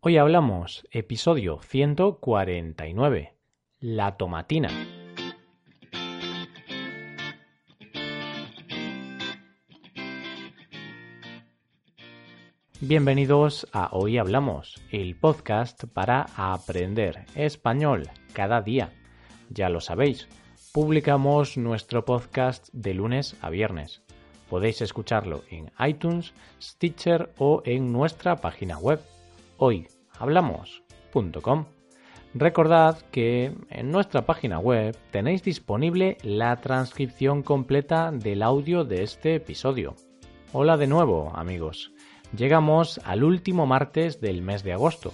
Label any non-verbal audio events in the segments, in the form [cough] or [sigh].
Hoy hablamos, episodio 149, la tomatina. Bienvenidos a Hoy Hablamos, el podcast para aprender español cada día. Ya lo sabéis, publicamos nuestro podcast de lunes a viernes. Podéis escucharlo en iTunes, Stitcher o en nuestra página web hoyhablamos.com. Recordad que en nuestra página web tenéis disponible la transcripción completa del audio de este episodio. Hola de nuevo, amigos. Llegamos al último martes del mes de agosto.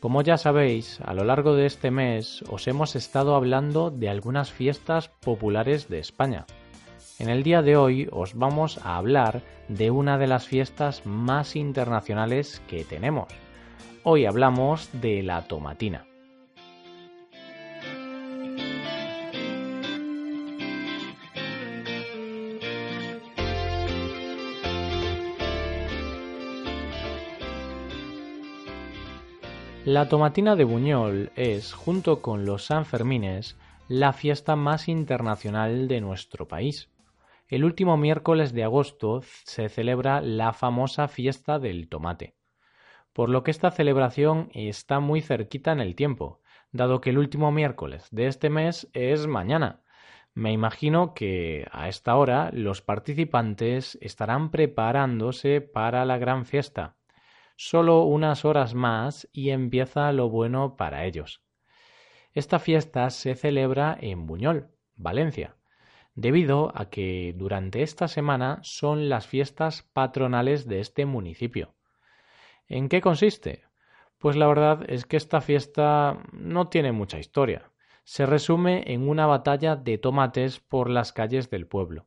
Como ya sabéis, a lo largo de este mes os hemos estado hablando de algunas fiestas populares de España. En el día de hoy os vamos a hablar de una de las fiestas más internacionales que tenemos. Hoy hablamos de la tomatina. La tomatina de Buñol es, junto con los Sanfermines, la fiesta más internacional de nuestro país. El último miércoles de agosto se celebra la famosa fiesta del tomate por lo que esta celebración está muy cerquita en el tiempo, dado que el último miércoles de este mes es mañana. Me imagino que a esta hora los participantes estarán preparándose para la gran fiesta. Solo unas horas más y empieza lo bueno para ellos. Esta fiesta se celebra en Buñol, Valencia, debido a que durante esta semana son las fiestas patronales de este municipio. ¿En qué consiste? Pues la verdad es que esta fiesta no tiene mucha historia. Se resume en una batalla de tomates por las calles del pueblo.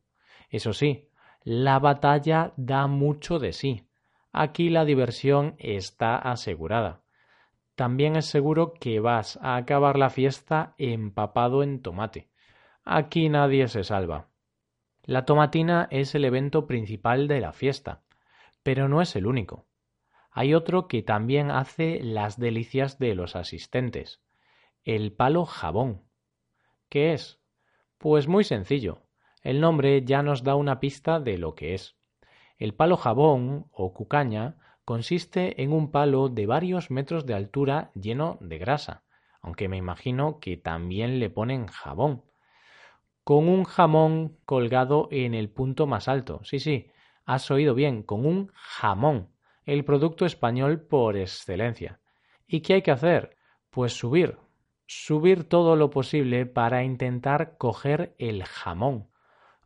Eso sí, la batalla da mucho de sí. Aquí la diversión está asegurada. También es seguro que vas a acabar la fiesta empapado en tomate. Aquí nadie se salva. La tomatina es el evento principal de la fiesta, pero no es el único hay otro que también hace las delicias de los asistentes, el palo jabón. ¿Qué es? Pues muy sencillo. El nombre ya nos da una pista de lo que es. El palo jabón o cucaña consiste en un palo de varios metros de altura lleno de grasa, aunque me imagino que también le ponen jabón, con un jamón colgado en el punto más alto. Sí, sí, has oído bien, con un jamón el producto español por excelencia. ¿Y qué hay que hacer? Pues subir, subir todo lo posible para intentar coger el jamón.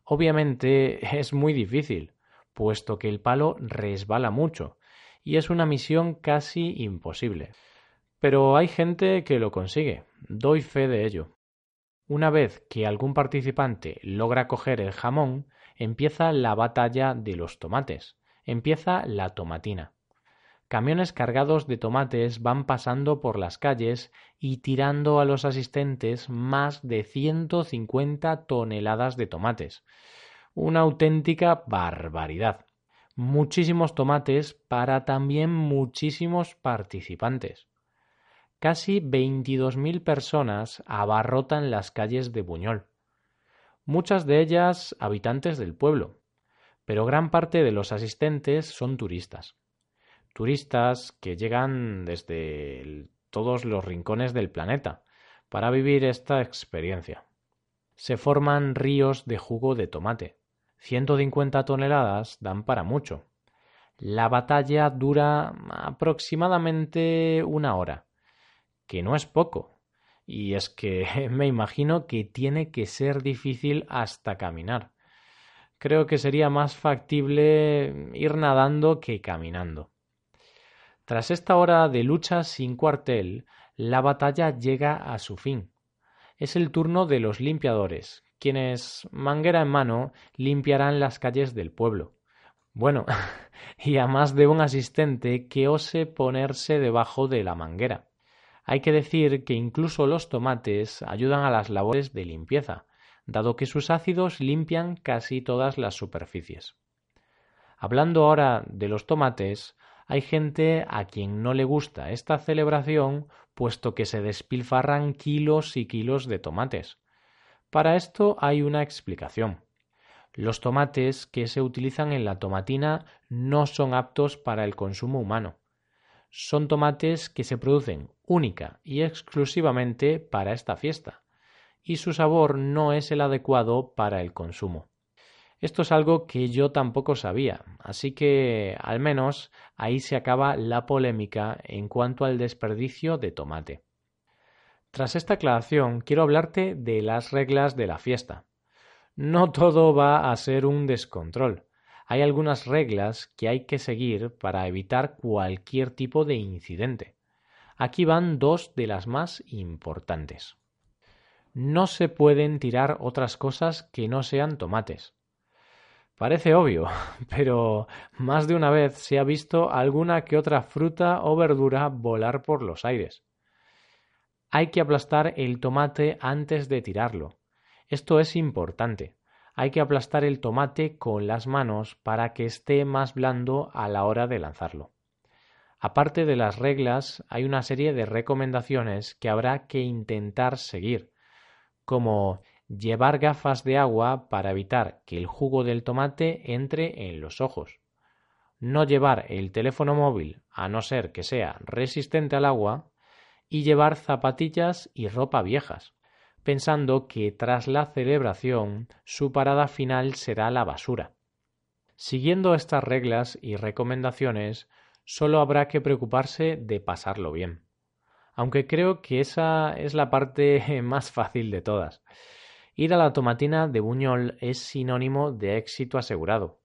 Obviamente [laughs] es muy difícil, puesto que el palo resbala mucho, y es una misión casi imposible. Pero hay gente que lo consigue, doy fe de ello. Una vez que algún participante logra coger el jamón, empieza la batalla de los tomates empieza la tomatina. Camiones cargados de tomates van pasando por las calles y tirando a los asistentes más de 150 toneladas de tomates. Una auténtica barbaridad. Muchísimos tomates para también muchísimos participantes. Casi 22.000 personas abarrotan las calles de Buñol. Muchas de ellas habitantes del pueblo, pero gran parte de los asistentes son turistas. Turistas que llegan desde todos los rincones del planeta para vivir esta experiencia. Se forman ríos de jugo de tomate. 150 toneladas dan para mucho. La batalla dura aproximadamente una hora, que no es poco. Y es que [laughs] me imagino que tiene que ser difícil hasta caminar creo que sería más factible ir nadando que caminando. Tras esta hora de lucha sin cuartel, la batalla llega a su fin. Es el turno de los limpiadores, quienes, manguera en mano, limpiarán las calles del pueblo. Bueno, [laughs] y a más de un asistente que ose ponerse debajo de la manguera. Hay que decir que incluso los tomates ayudan a las labores de limpieza, dado que sus ácidos limpian casi todas las superficies. Hablando ahora de los tomates, Hay gente a quien no le gusta esta celebración puesto que se despilfarran kilos y kilos de tomates. Para esto hay una explicación. Los tomates que se utilizan en la tomatina no son aptos para el consumo humano. Son tomates que se producen única y exclusivamente para esta fiesta, y su sabor no es el adecuado para el consumo. Esto es algo que yo tampoco sabía, así que al menos ahí se acaba la polémica en cuanto al desperdicio de tomate. Tras esta aclaración, quiero hablarte de las reglas de la fiesta no todo va a ser un descontrol. Hay algunas reglas que hay que seguir para evitar cualquier tipo de incidente. Aquí van dos de las más importantes. No se pueden tirar otras cosas que no sean tomates. Parece obvio, [laughs] pero más de una vez se ha visto alguna que otra fruta o verdura volar por los aires. Hay que aplastar el tomate antes de tirarlo. Esto es importante. Hay que aplastar el tomate con las manos para que esté más blando a la hora de lanzarlo. Aparte de las reglas, hay una serie de recomendaciones que habrá que intentar seguir, como llevar gafas de agua para evitar que el jugo del tomate entre en los ojos, no llevar el teléfono móvil a no ser que sea resistente al agua y llevar zapatillas y ropa viejas pensando que tras la celebración su parada final será la basura. Siguiendo estas reglas y recomendaciones, solo habrá que preocuparse de pasarlo bien. Aunque creo que esa es la parte [laughs] más fácil de todas. Ir a la tomatina de Buñol es sinónimo de éxito asegurado.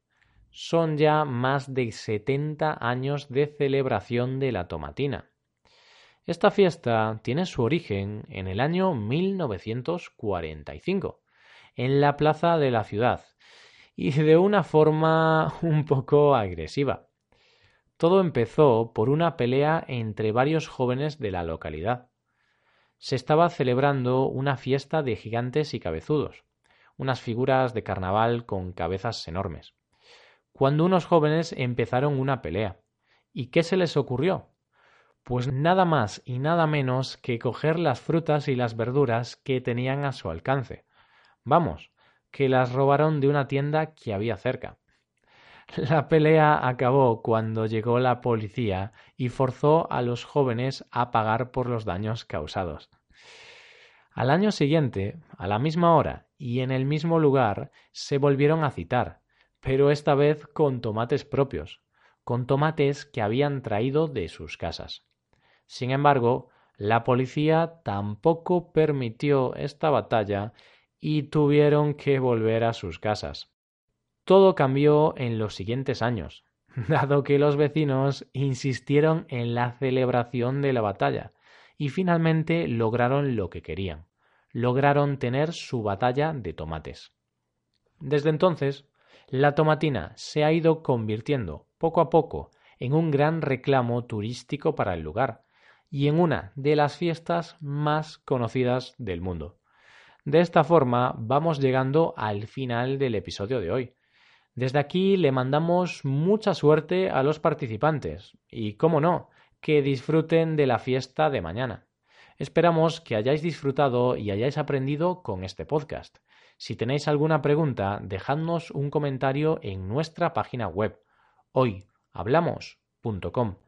Son ya más de 70 años de celebración de la tomatina esta fiesta tiene su origen en el año 1945, en la plaza de la ciudad, y de una forma [laughs] un poco agresiva. Todo empezó por una pelea entre varios jóvenes de la localidad. Se estaba celebrando una fiesta de gigantes y cabezudos, unas figuras de carnaval con cabezas enormes, cuando unos jóvenes empezaron una pelea. ¿Y qué se les ocurrió? Pues nada más y nada menos que coger las frutas y las verduras que tenían a su alcance. Vamos, que las robaron de una tienda que había cerca. [laughs] La pelea acabó cuando llegó la policía y forzó a los jóvenes a pagar por los daños causados. Al año siguiente, a la misma hora y en el mismo lugar, se volvieron a citar, pero esta vez con tomates propios, con tomates que habían traído de sus casas. Sin embargo, la policía tampoco permitió esta batalla y tuvieron que volver a sus casas. Todo cambió en los siguientes años, [laughs] dado que los vecinos insistieron en la celebración de la batalla y finalmente lograron lo que querían. Lograron tener su batalla de tomates. Desde entonces, la tomatina se ha ido convirtiendo poco a poco en un gran reclamo turístico para el lugar, y en una de las fiestas más conocidas del mundo. De esta forma vamos llegando al final del episodio de hoy. Desde aquí le mandamos mucha suerte a los participantes y, cómo no, que disfruten de la fiesta de mañana. Esperamos que hayáis disfrutado y hayáis aprendido con este podcast. Si tenéis alguna pregunta, dejadnos un comentario en nuestra página web hoyhablamos.com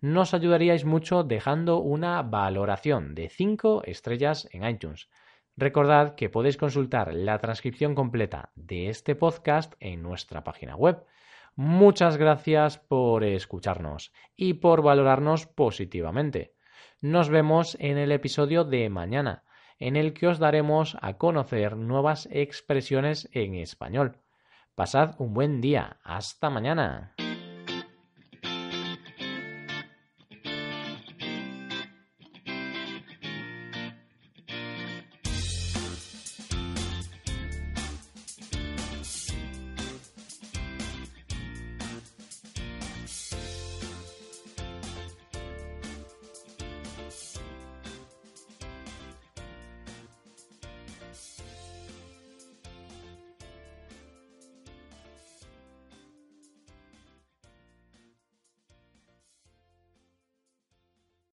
nos ayudaríais mucho dejando una valoración de 5 estrellas en iTunes. Recordad que podéis consultar la transcripción completa de este podcast en nuestra página web. Muchas gracias por escucharnos y por valorarnos positivamente. Nos vemos en el episodio de mañana, en el que os daremos a conocer nuevas expresiones en español. Pasad un buen día. Hasta mañana.